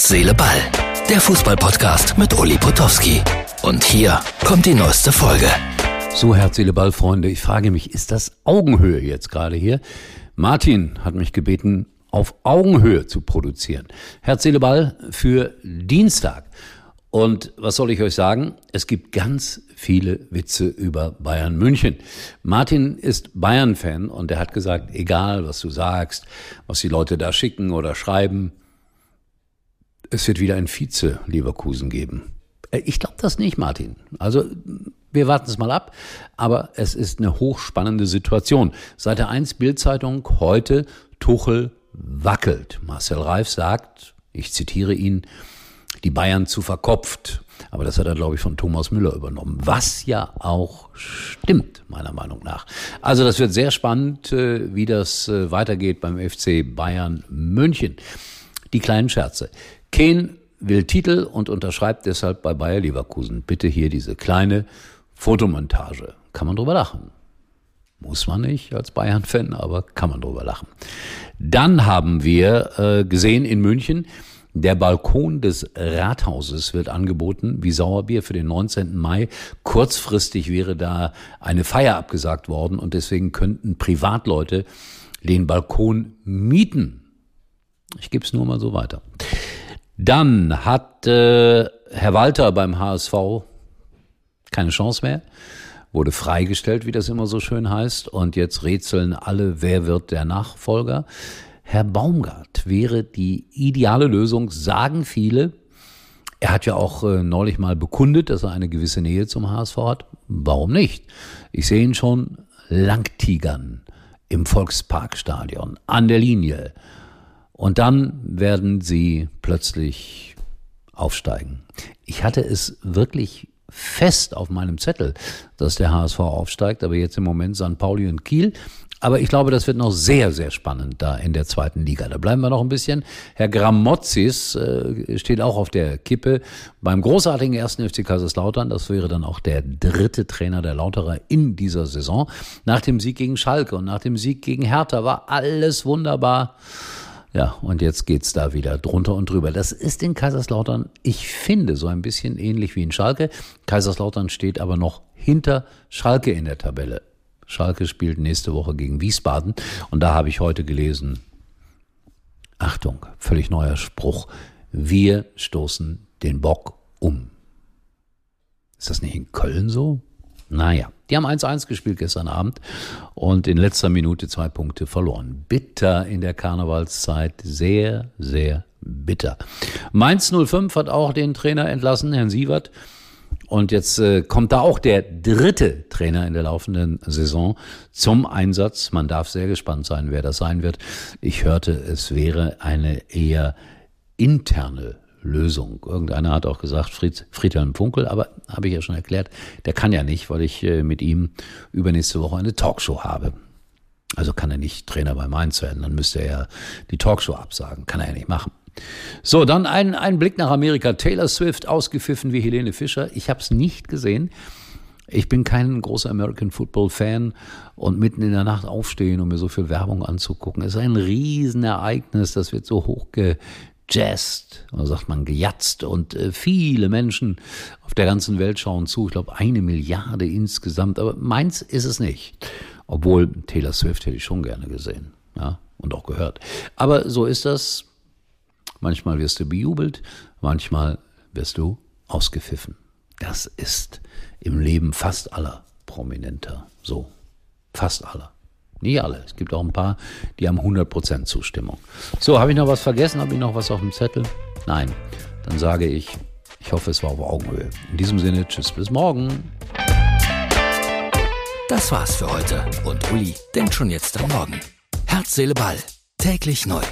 Herz, Seele, Ball. Der Fußballpodcast mit Uli Potowski. Und hier kommt die neueste Folge. So, Herz, Seele, Ball, Freunde. Ich frage mich, ist das Augenhöhe jetzt gerade hier? Martin hat mich gebeten, auf Augenhöhe zu produzieren. Herz, Seele, Ball für Dienstag. Und was soll ich euch sagen? Es gibt ganz viele Witze über Bayern München. Martin ist Bayern-Fan und er hat gesagt, egal was du sagst, was die Leute da schicken oder schreiben, es wird wieder ein Vize Leverkusen geben. Äh, ich glaube das nicht, Martin. Also wir warten es mal ab, aber es ist eine hochspannende Situation. Seite 1 Bildzeitung heute Tuchel wackelt. Marcel Reif sagt, ich zitiere ihn, die Bayern zu verkopft. Aber das hat er, glaube ich, von Thomas Müller übernommen. Was ja auch stimmt, meiner Meinung nach. Also das wird sehr spannend, äh, wie das äh, weitergeht beim FC Bayern München. Die kleinen Scherze. Kane will Titel und unterschreibt deshalb bei Bayer Leverkusen. Bitte hier diese kleine Fotomontage. Kann man drüber lachen. Muss man nicht als Bayern-Fan, aber kann man drüber lachen. Dann haben wir äh, gesehen in München, der Balkon des Rathauses wird angeboten wie Sauerbier für den 19. Mai. Kurzfristig wäre da eine Feier abgesagt worden und deswegen könnten Privatleute den Balkon mieten. Ich gebe es nur mal so weiter. Dann hat äh, Herr Walter beim HSV keine Chance mehr, wurde freigestellt, wie das immer so schön heißt, und jetzt rätseln alle, wer wird der Nachfolger. Herr Baumgart wäre die ideale Lösung, sagen viele. Er hat ja auch äh, neulich mal bekundet, dass er eine gewisse Nähe zum HSV hat. Warum nicht? Ich sehe ihn schon langtigern im Volksparkstadion, an der Linie. Und dann werden sie plötzlich aufsteigen. Ich hatte es wirklich fest auf meinem Zettel, dass der HSV aufsteigt, aber jetzt im Moment St. Pauli und Kiel. Aber ich glaube, das wird noch sehr, sehr spannend da in der zweiten Liga. Da bleiben wir noch ein bisschen. Herr Gramozis äh, steht auch auf der Kippe beim großartigen ersten FC Kaiserslautern. Das wäre dann auch der dritte Trainer der Lauterer in dieser Saison. Nach dem Sieg gegen Schalke und nach dem Sieg gegen Hertha war alles wunderbar. Ja, und jetzt geht's da wieder drunter und drüber. Das ist in Kaiserslautern, ich finde, so ein bisschen ähnlich wie in Schalke. Kaiserslautern steht aber noch hinter Schalke in der Tabelle. Schalke spielt nächste Woche gegen Wiesbaden. Und da habe ich heute gelesen, Achtung, völlig neuer Spruch, wir stoßen den Bock um. Ist das nicht in Köln so? Naja, die haben 1-1 gespielt gestern Abend und in letzter Minute zwei Punkte verloren. Bitter in der Karnevalszeit, sehr, sehr bitter. Mainz 05 hat auch den Trainer entlassen, Herrn Sievert. Und jetzt äh, kommt da auch der dritte Trainer in der laufenden Saison zum Einsatz. Man darf sehr gespannt sein, wer das sein wird. Ich hörte, es wäre eine eher interne Lösung. Irgendeiner hat auch gesagt, Fried, Friedhelm Funkel, aber habe ich ja schon erklärt, der kann ja nicht, weil ich äh, mit ihm übernächste Woche eine Talkshow habe. Also kann er nicht Trainer bei Mainz werden, dann müsste er ja die Talkshow absagen. Kann er ja nicht machen. So, dann ein, ein Blick nach Amerika. Taylor Swift, ausgepfiffen wie Helene Fischer. Ich habe es nicht gesehen. Ich bin kein großer American Football Fan und mitten in der Nacht aufstehen, um mir so viel Werbung anzugucken, ist ein Riesenereignis. Das wird so hochgejazzt, oder sagt man gejatzt und äh, viele Menschen auf der ganzen Welt schauen zu. Ich glaube eine Milliarde insgesamt, aber meins ist es nicht. Obwohl Taylor Swift hätte ich schon gerne gesehen, ja, und auch gehört. Aber so ist das. Manchmal wirst du bejubelt, manchmal wirst du ausgepfiffen. Das ist im Leben fast aller Prominenter so. Fast aller. Nicht alle. Es gibt auch ein paar, die haben 100% Zustimmung. So, habe ich noch was vergessen? Habe ich noch was auf dem Zettel? Nein. Dann sage ich, ich hoffe, es war auf Augenhöhe. In diesem Sinne, tschüss, bis morgen. Das war's für heute. Und Uli denkt schon jetzt am Morgen. Herz, Seele, Ball. Täglich neu.